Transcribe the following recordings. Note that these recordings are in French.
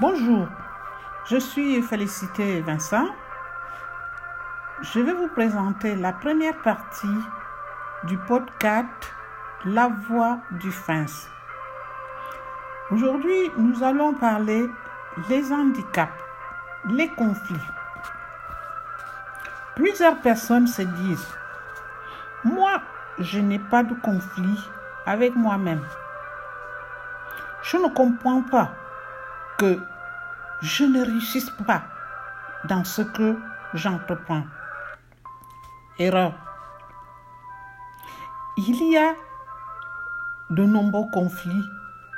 Bonjour, je suis Félicité Vincent. Je vais vous présenter la première partie du podcast La voix du FINS. Aujourd'hui, nous allons parler des handicaps, les conflits. Plusieurs personnes se disent, moi, je n'ai pas de conflit avec moi-même. Je ne comprends pas que je ne réussisse pas dans ce que j'entreprends. Erreur. Il y a de nombreux conflits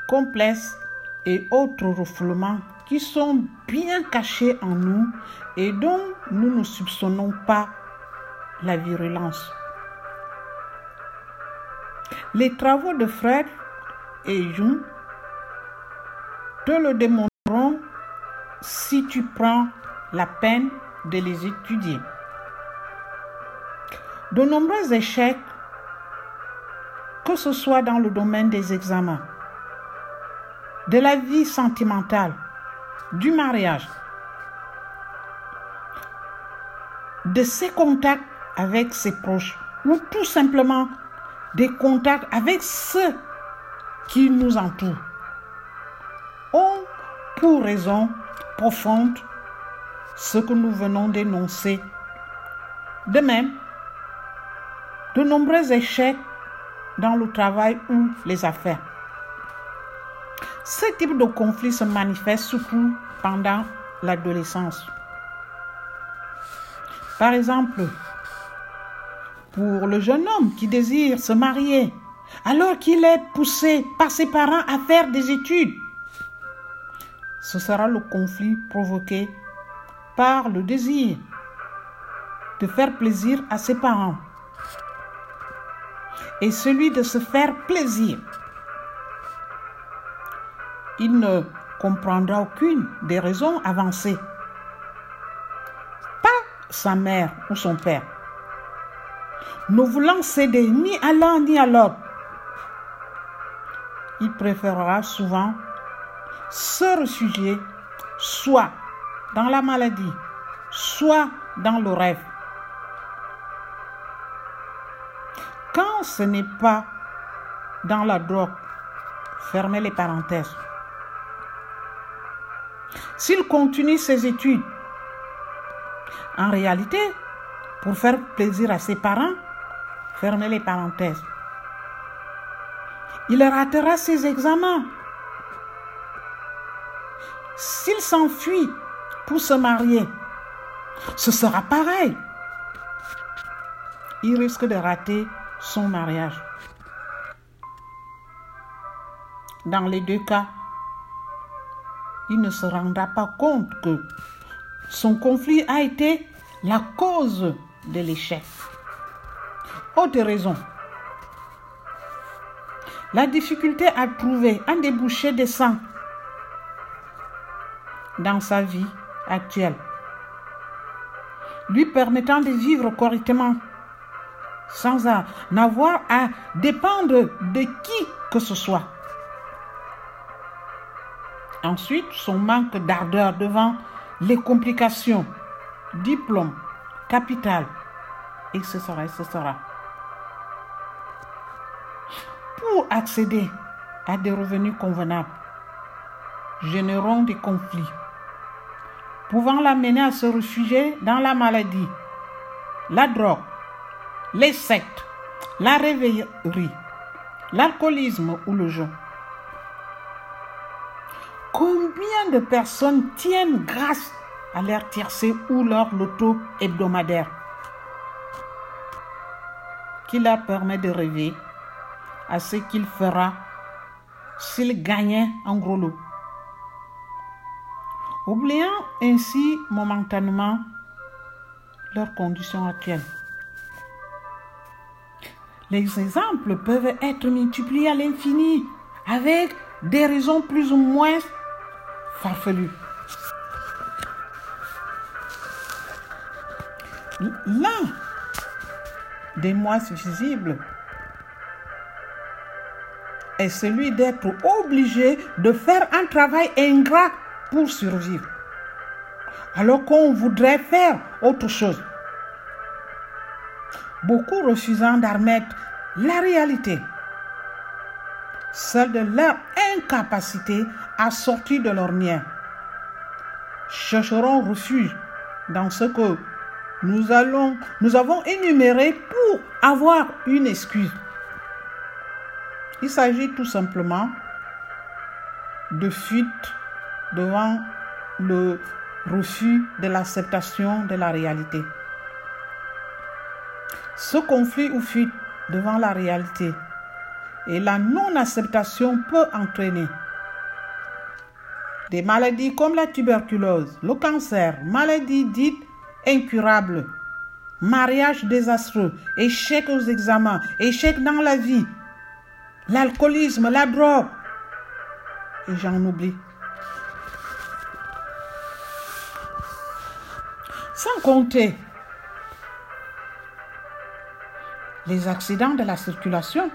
complexes et autres refoulements qui sont bien cachés en nous et dont nous ne soupçonnons pas la virulence. Les travaux de Fred et Jung te le démontreront si tu prends la peine de les étudier. De nombreux échecs, que ce soit dans le domaine des examens, de la vie sentimentale, du mariage, de ses contacts avec ses proches ou tout simplement des contacts avec ceux qui nous entourent pour raison profonde ce que nous venons d'énoncer. De même, de nombreux échecs dans le travail ou les affaires. Ce type de conflit se manifeste surtout pendant l'adolescence. Par exemple, pour le jeune homme qui désire se marier alors qu'il est poussé par ses parents à faire des études, ce sera le conflit provoqué par le désir de faire plaisir à ses parents et celui de se faire plaisir. Il ne comprendra aucune des raisons avancées. Pas sa mère ou son père. Ne voulant céder ni à l'un ni à l'autre, il préférera souvent se réfugier soit dans la maladie, soit dans le rêve. Quand ce n'est pas dans la drogue, fermez les parenthèses. S'il continue ses études, en réalité, pour faire plaisir à ses parents, fermez les parenthèses. Il ratera ses examens. S'enfuit pour se marier, ce sera pareil. Il risque de rater son mariage. Dans les deux cas, il ne se rendra pas compte que son conflit a été la cause de l'échec. Autre raison, la difficulté à trouver un débouché décent dans sa vie actuelle, lui permettant de vivre correctement sans avoir à dépendre de qui que ce soit. Ensuite, son manque d'ardeur devant les complications, diplôme, capital, etc., etc. Pour accéder à des revenus convenables, générant des conflits, pouvant l'amener à se réfugier dans la maladie, la drogue, les sectes, la rêverie, l'alcoolisme ou le jeu. Combien de personnes tiennent grâce à leur tiercé ou leur loto hebdomadaire qui leur permet de rêver à ce qu'il fera s'il gagnait un gros lot? Oubliant ainsi momentanément leurs conditions actuelles. Les exemples peuvent être multipliés à l'infini avec des raisons plus ou moins farfelues. L'un des moins visibles est celui d'être obligé de faire un travail ingrat pour survivre. Alors qu'on voudrait faire autre chose. Beaucoup refusant d'admettre la réalité, celle de leur incapacité à sortir de l'ornière, chercheront refuge dans ce que nous, allons, nous avons énuméré pour avoir une excuse. Il s'agit tout simplement de fuite devant le refus de l'acceptation de la réalité. Ce conflit ou fuite devant la réalité et la non-acceptation peut entraîner des maladies comme la tuberculose, le cancer, maladies dites incurables, mariage désastreux, échec aux examens, échec dans la vie, l'alcoolisme, la drogue, et j'en oublie. Sans compter les accidents de la circulation,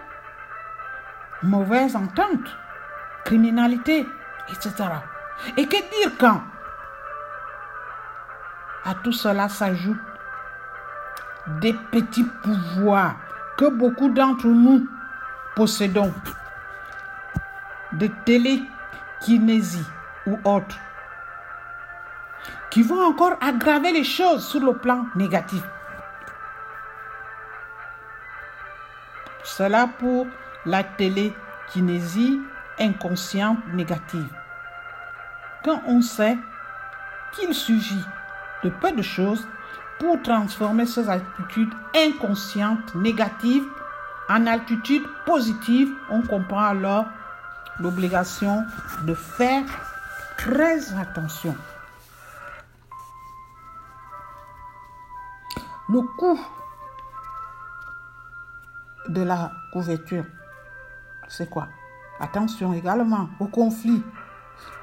mauvaise entente, criminalité, etc. Et que dire quand à tout cela s'ajoutent des petits pouvoirs que beaucoup d'entre nous possédons, de télékinésie ou autres, qui vont encore aggraver les choses sur le plan négatif. Cela pour la télékinésie inconsciente négative. Quand on sait qu'il suffit de peu de choses pour transformer ces attitudes inconscientes négatives en attitudes positives, on comprend alors l'obligation de faire très attention. Le coût de la couverture, c'est quoi? Attention également aux conflits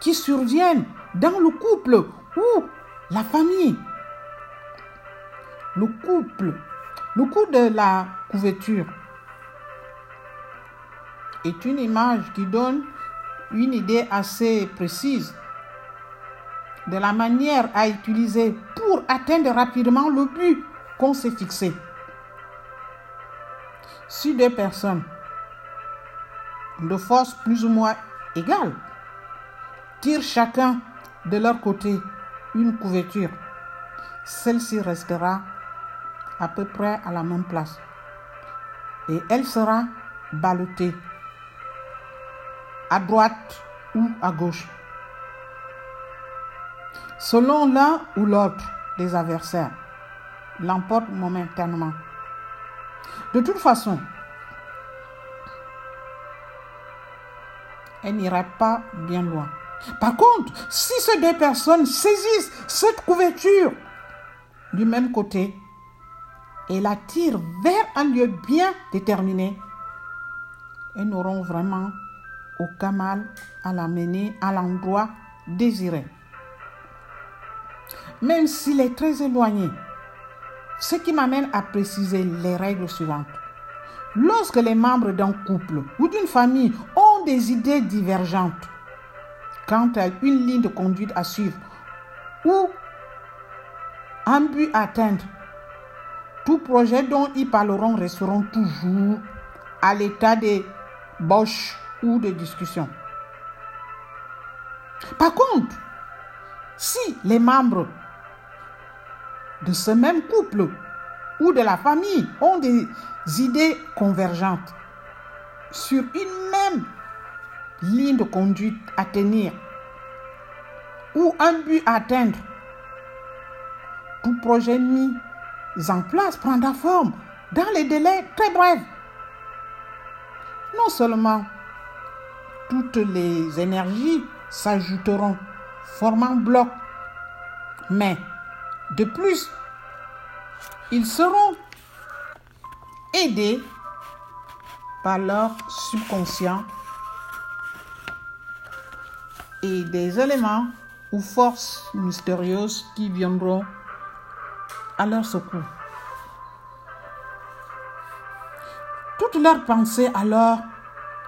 qui surviennent dans le couple ou la famille. Le couple, le coût de la couverture est une image qui donne une idée assez précise de la manière à utiliser pour atteindre rapidement le but qu'on s'est fixé. Si deux personnes de force plus ou moins égale tirent chacun de leur côté une couverture, celle-ci restera à peu près à la même place et elle sera ballottée à droite ou à gauche, selon l'un ou l'autre des adversaires, l'emporte momentanément. De toute façon, elle n'ira pas bien loin. Par contre, si ces deux personnes saisissent cette couverture du même côté et la tirent vers un lieu bien déterminé, elles n'auront vraiment aucun mal à la mener à l'endroit désiré. Même s'il est très éloigné, ce qui m'amène à préciser les règles suivantes. Lorsque les membres d'un couple ou d'une famille ont des idées divergentes quant à une ligne de conduite à suivre ou un but à atteindre, tout projet dont ils parleront resteront toujours à l'état de boche ou de discussion. Par contre, si les membres de ce même couple ou de la famille ont des idées convergentes sur une même ligne de conduite à tenir ou un but à atteindre, tout projet mis en place prendra forme dans les délais très brefs. Non seulement toutes les énergies s'ajouteront, formant bloc, mais de plus, ils seront aidés par leur subconscient et des éléments ou forces mystérieuses qui viendront à leur secours. Toutes leurs pensées alors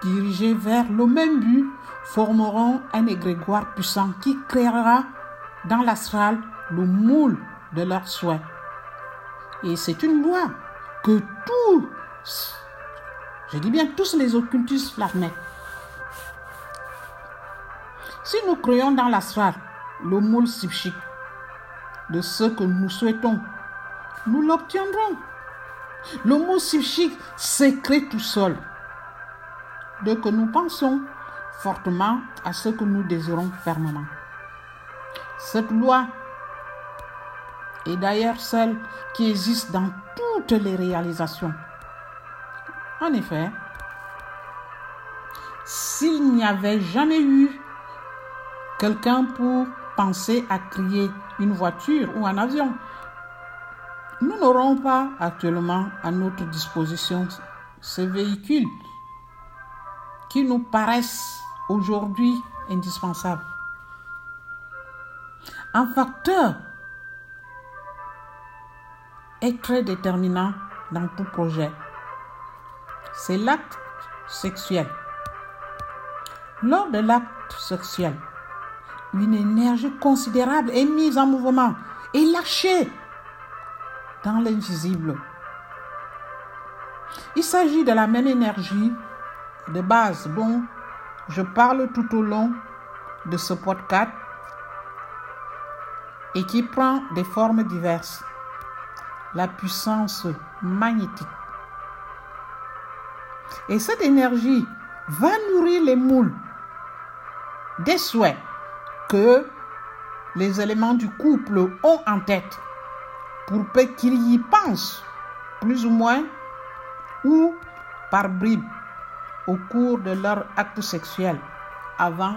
dirigés vers le même but, formeront un égrégoire puissant qui créera dans l'astral le moule de leurs souhaits. Et c'est une loi que tous, je dis bien tous les occultistes flammaient. Si nous créons dans l'astral le moule psychique de ce que nous souhaitons, nous l'obtiendrons. Le moule psychique s'écrit tout seul. Dès que nous pensons fortement à ce que nous désirons fermement. Cette loi est d'ailleurs celle qui existe dans toutes les réalisations. En effet, s'il n'y avait jamais eu quelqu'un pour penser à créer une voiture ou un avion, nous n'aurons pas actuellement à notre disposition ces véhicules qui nous paraissent aujourd'hui indispensables. Un facteur est très déterminant dans tout projet. C'est l'acte sexuel. Lors de l'acte sexuel, une énergie considérable est mise en mouvement et lâchée dans l'invisible. Il s'agit de la même énergie de base dont je parle tout au long de ce podcast et qui prend des formes diverses. La puissance magnétique. Et cette énergie va nourrir les moules des souhaits que les éléments du couple ont en tête pour peu qu'ils y pensent, plus ou moins, ou par bribes au cours de leur acte sexuel, avant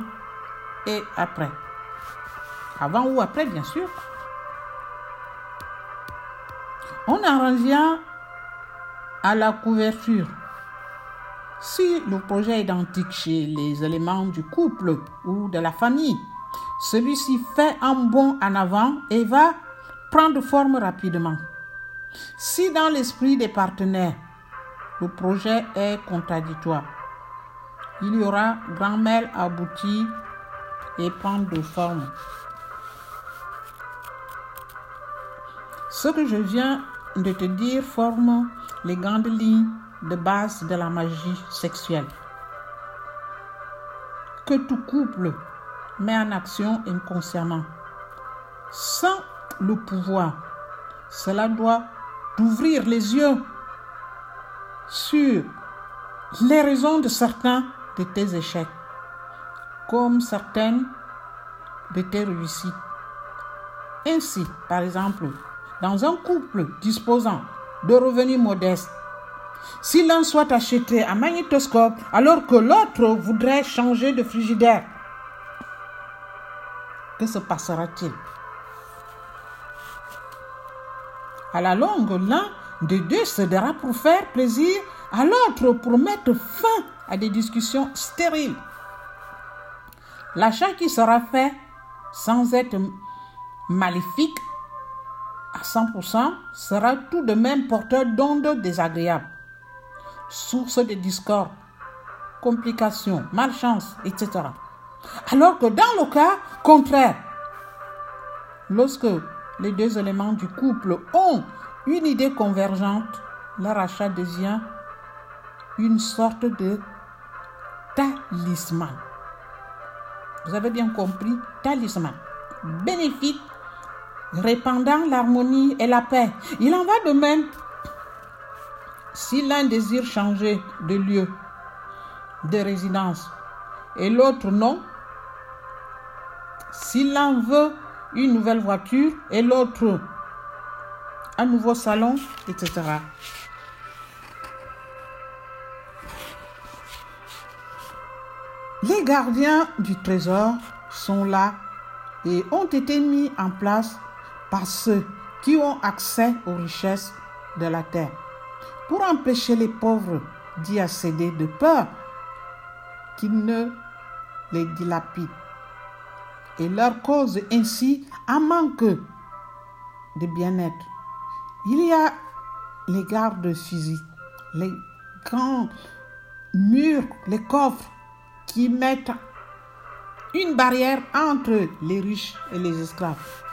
et après. Avant ou après, bien sûr. On en revient à la couverture. Si le projet est identique chez les éléments du couple ou de la famille, celui-ci fait un bond en avant et va prendre forme rapidement. Si dans l'esprit des partenaires, le projet est contradictoire, il y aura grand-mère abouti et prendre de forme. Ce que je viens de te dire forme les grandes lignes de base de la magie sexuelle que tout couple met en action inconsciemment. Sans le pouvoir, cela doit ouvrir les yeux sur les raisons de certains de tes échecs, comme certaines de tes réussites. Ainsi, par exemple, dans un couple disposant de revenus modestes, si l'un soit acheté un magnétoscope alors que l'autre voudrait changer de frigidaire, que se passera-t-il? À la longue, l'un des deux cédera pour faire plaisir à l'autre pour mettre fin à des discussions stériles. L'achat qui sera fait sans être maléfique à 100% sera tout de même porteur d'ondes désagréables, source de discorde, complications, malchance, etc. Alors que dans le cas contraire, lorsque les deux éléments du couple ont une idée convergente, leur achat devient une sorte de talisman. Vous avez bien compris, talisman. Bénéfique, répandant l'harmonie et la paix. Il en va de même si l'un désire changer de lieu de résidence et l'autre non. Si l'un veut une nouvelle voiture et l'autre un nouveau salon, etc. Les gardiens du trésor sont là et ont été mis en place par ceux qui ont accès aux richesses de la terre pour empêcher les pauvres d'y accéder de peur qu'ils ne les dilapident et leur cause ainsi un manque de bien-être. Il y a les gardes physiques, les grands murs, les coffres qui mettent une barrière entre les riches et les esclaves.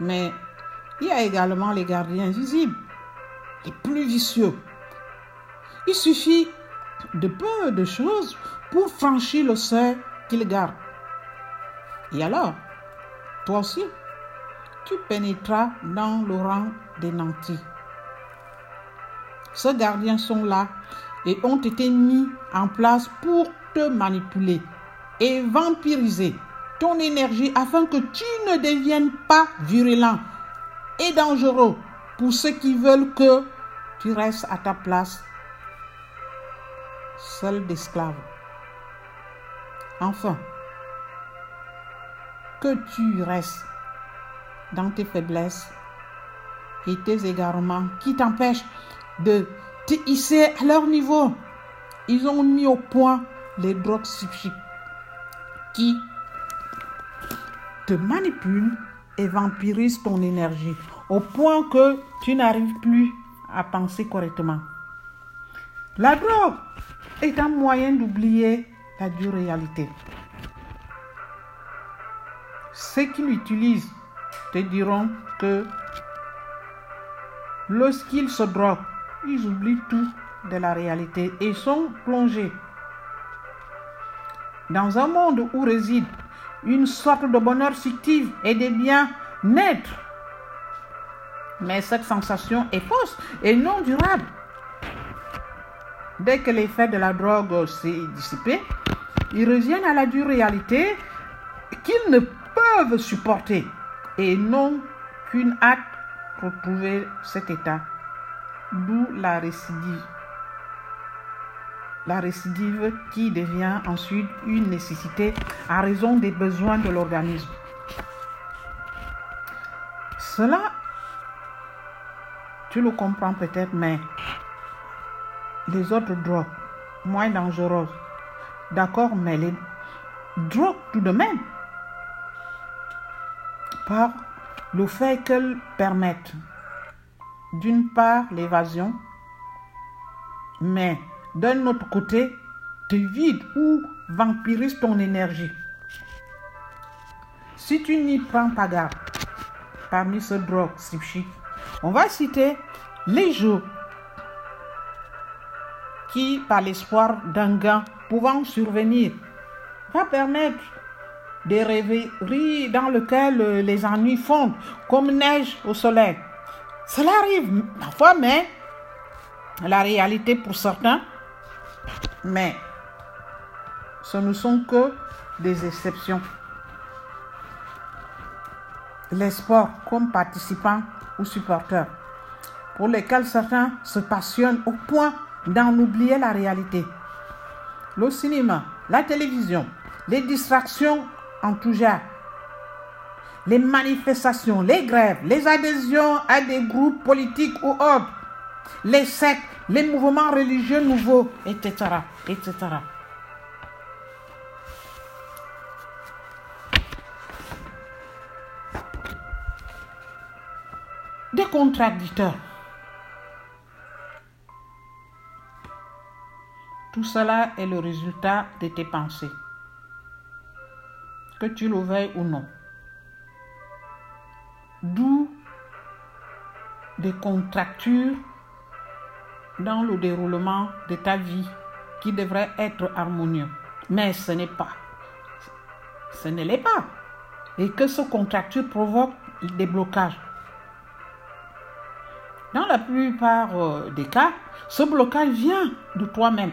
Mais il y a également les gardiens visibles, les plus vicieux. Il suffit de peu de choses pour franchir le seuil qu'ils gardent. Et alors, toi aussi, tu pénétras dans le rang des nantis. Ces gardiens sont là et ont été mis en place pour te manipuler et vampiriser ton énergie afin que tu ne deviennes pas virulent et dangereux pour ceux qui veulent que tu restes à ta place seul d'esclave. Enfin, que tu restes dans tes faiblesses et tes égarements qui t'empêchent de te hisser à leur niveau. Ils ont mis au point les drogues psychiques qui te manipulent et vampirisent ton énergie au point que tu n'arrives plus à penser correctement. La drogue est un moyen d'oublier la dure réalité. Ceux qui l'utilisent te diront que lorsqu'ils se droguent, ils oublient tout de la réalité et sont plongés dans un monde où réside une sorte de bonheur fictif et de bien-être. Mais cette sensation est fausse et non durable. Dès que l'effet de la drogue s'est dissipé, ils reviennent à la dure réalité qu'ils ne peuvent supporter et non qu'une hâte pour trouver cet état. D'où la récidive. La récidive qui devient ensuite une nécessité à raison des besoins de l'organisme. Cela, tu le comprends peut-être, mais les autres drogues, moins dangereuses, d'accord, mais les drogues tout de même, par le fait qu'elles permettent d'une part l'évasion, mais d'un autre côté, te vide ou vampirise ton énergie. Si tu n'y prends pas garde, parmi ces drogues on va citer les jeux qui, par l'espoir d'un gain pouvant survenir, va permettre des rêveries dans lesquelles les ennuis fondent comme neige au soleil. Cela arrive parfois, mais la réalité pour certains, mais ce ne sont que des exceptions. Les sports comme participants ou supporters, pour lesquels certains se passionnent au point d'en oublier la réalité. Le cinéma, la télévision, les distractions en tout genre, les manifestations, les grèves, les adhésions à des groupes politiques ou autres, les sectes, les mouvements religieux nouveaux, etc. etc. Des contradicteurs. Tout cela est le résultat de tes pensées, que tu le veuilles ou non. D'où des contractures dans le déroulement de ta vie qui devrait être harmonieux. Mais ce n'est pas. Ce ne l'est pas. Et que ce contracture provoque des blocages. Dans la plupart euh, des cas, ce blocage vient de toi-même,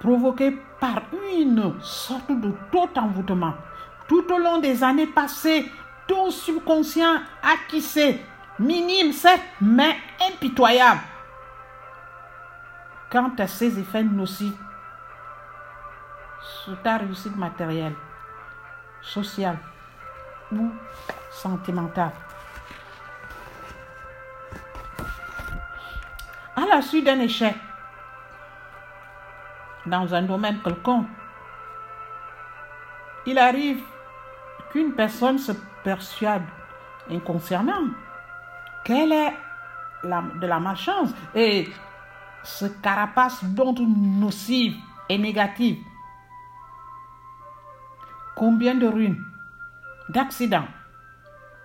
provoqué par une sorte de taux envoûtement. Tout au long des années passées, ton subconscient acquissé, minime certes, mais impitoyable, quant à ses effets nocifs sur ta réussite matérielle, sociale ou sentimentale. À la suite d'un échec dans un domaine quelconque, il arrive qu'une personne se persuade inconsciemment qu'elle est de la malchance et ce carapace d'ondes nocive et négative. Combien de ruines, d'accidents,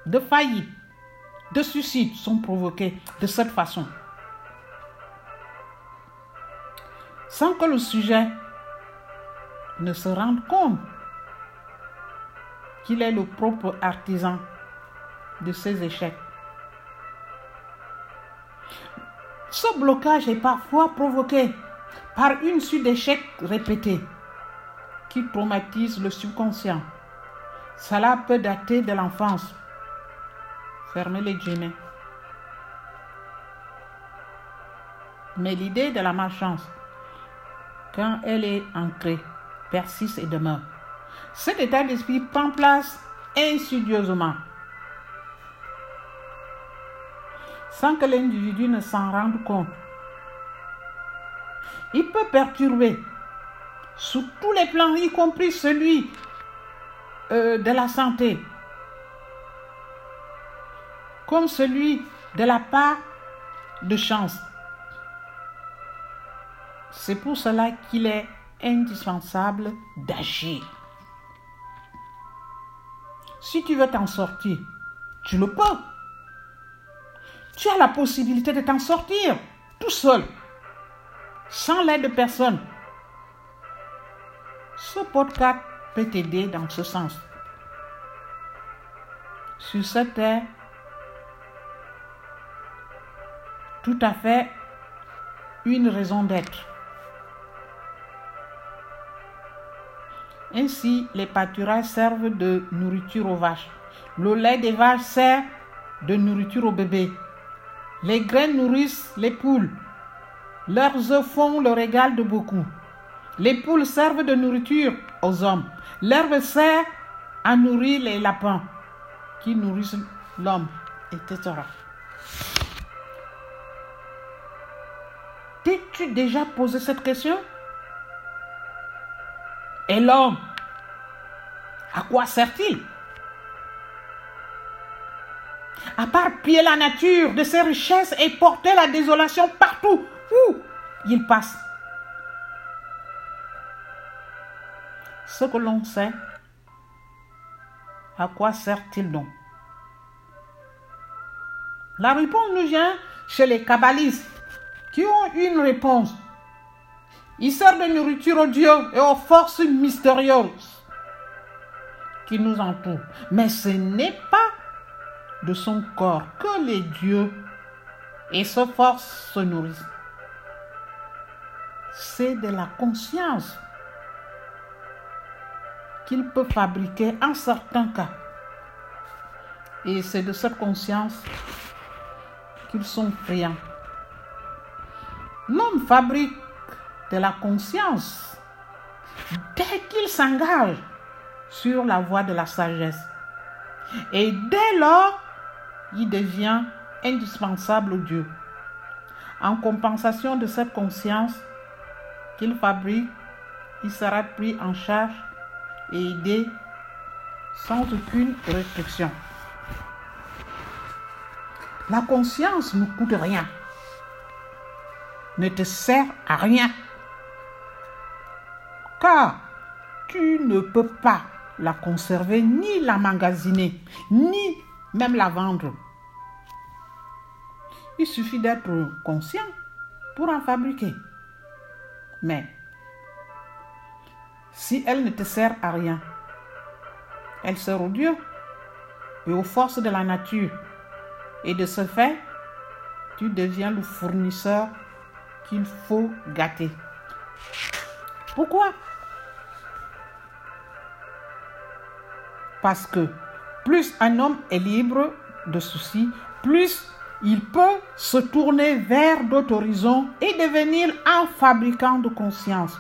de faillites, de suicides sont provoqués de cette façon? Sans que le sujet ne se rende compte qu'il est le propre artisan de ces échecs. Ce blocage est parfois provoqué par une suite d'échecs répétés qui traumatisent le subconscient. Cela peut dater de l'enfance. Fermez les guillemets. Mais l'idée de la malchance, quand elle est ancrée, persiste et demeure. Cet état d'esprit prend place insidieusement, sans que l'individu ne s'en rende compte. Il peut perturber sous tous les plans, y compris celui euh, de la santé, comme celui de la part de chance. C'est pour cela qu'il est indispensable d'agir. Si tu veux t'en sortir, tu le peux. Tu as la possibilité de t'en sortir tout seul, sans l'aide de personne. Ce podcast peut t'aider dans ce sens. Sur cette terre, tout à fait une raison d'être. Ainsi, les pâturages servent de nourriture aux vaches. Le lait des vaches sert de nourriture aux bébés. Les graines nourrissent les poules. Leurs œufs font le régal de beaucoup. Les poules servent de nourriture aux hommes. L'herbe sert à nourrir les lapins qui nourrissent l'homme, etc. T'es-tu déjà posé cette question? Et l'homme, à quoi sert-il? À part piller la nature de ses richesses et porter la désolation partout où il passe. Ce que l'on sait, à quoi sert-il donc? La réponse nous vient chez les kabbalistes qui ont une réponse il sert de nourriture aux dieux et aux forces mystérieuses qui nous entourent. Mais ce n'est pas de son corps que les dieux et ses forces se nourrissent. C'est de la conscience qu'il peut fabriquer en certains cas. Et c'est de cette conscience qu'ils sont friands. L'homme fabrique de la conscience dès qu'il s'engage sur la voie de la sagesse. Et dès lors, devient indispensable au Dieu. En compensation de cette conscience qu'il fabrique, il sera pris en charge et aidé sans aucune restriction. La conscience ne coûte rien, ne te sert à rien car tu ne peux pas la conserver, ni la magasiner, ni même la vendre. Il suffit d'être conscient pour en fabriquer. Mais si elle ne te sert à rien, elle sert au Dieu et aux forces de la nature. Et de ce fait, tu deviens le fournisseur qu'il faut gâter. Pourquoi? Parce que plus un homme est libre de soucis, plus il peut se tourner vers d'autres horizons et devenir un fabricant de conscience.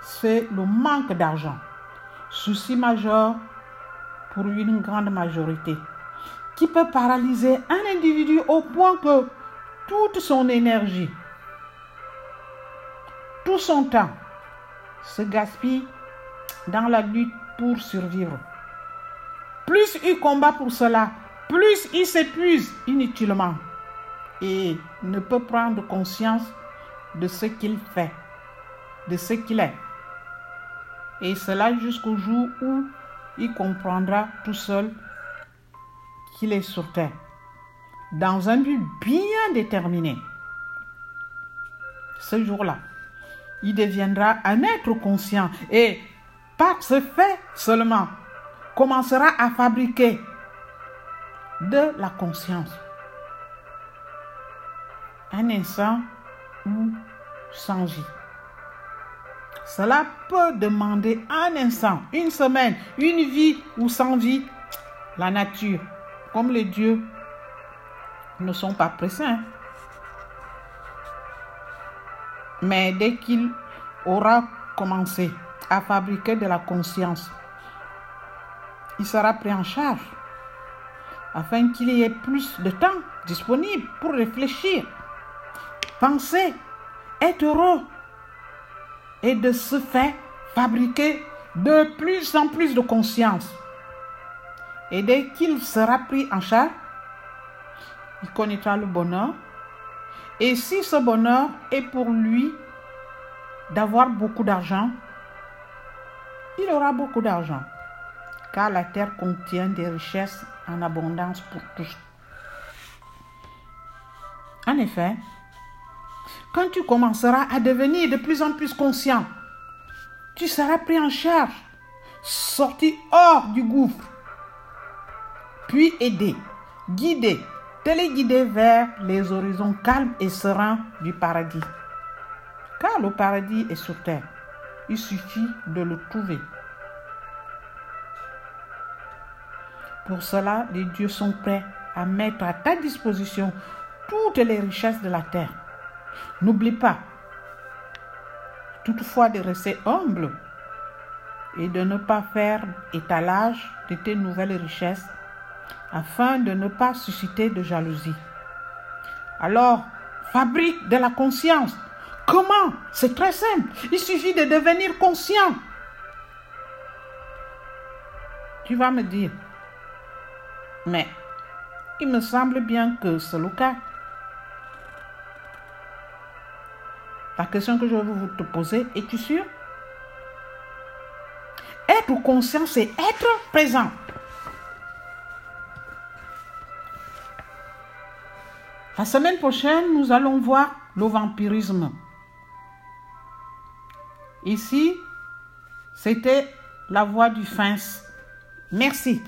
C'est le manque d'argent, souci majeur pour une grande majorité, qui peut paralyser un individu au point que toute son énergie, tout son temps se gaspille dans la lutte pour survivre. Plus il combat pour cela, plus il s'épuise inutilement et ne peut prendre conscience de ce qu'il fait, de ce qu'il est. Et cela jusqu'au jour où il comprendra tout seul qu'il est sur terre, dans un but bien déterminé. Ce jour-là, il deviendra un être conscient et par ce fait seulement commencera à fabriquer de la conscience. Un instant ou sans vie. Cela peut demander un instant, une semaine, une vie ou sans vie. La nature, comme les dieux, ne sont pas pressés. Mais dès qu'il aura commencé à fabriquer de la conscience, il sera pris en charge afin qu'il y ait plus de temps disponible pour réfléchir, penser, être heureux et de ce fait fabriquer de plus en plus de conscience. Et dès qu'il sera pris en charge, il connaîtra le bonheur. Et si ce bonheur est pour lui d'avoir beaucoup d'argent, il aura beaucoup d'argent, car la terre contient des richesses en abondance pour tous. En effet, quand tu commenceras à devenir de plus en plus conscient, tu seras pris en charge, sorti hors du gouffre, puis aidé, guidé, téléguidé vers les horizons calmes et sereins du paradis. Car le paradis est sur terre. Il suffit de le trouver. Pour cela, les dieux sont prêts à mettre à ta disposition toutes les richesses de la terre. N'oublie pas, toutefois, de rester humble et de ne pas faire étalage de tes nouvelles richesses afin de ne pas susciter de jalousie. Alors, fabrique de la conscience. Comment? C'est très simple. Il suffit de devenir conscient. Tu vas me dire, mais il me semble bien que c'est le cas. La question que je vais vous te poser, es-tu sûr? Être conscient, c'est être présent. La semaine prochaine, nous allons voir le vampirisme. Ici, c'était la voix du fin. Merci.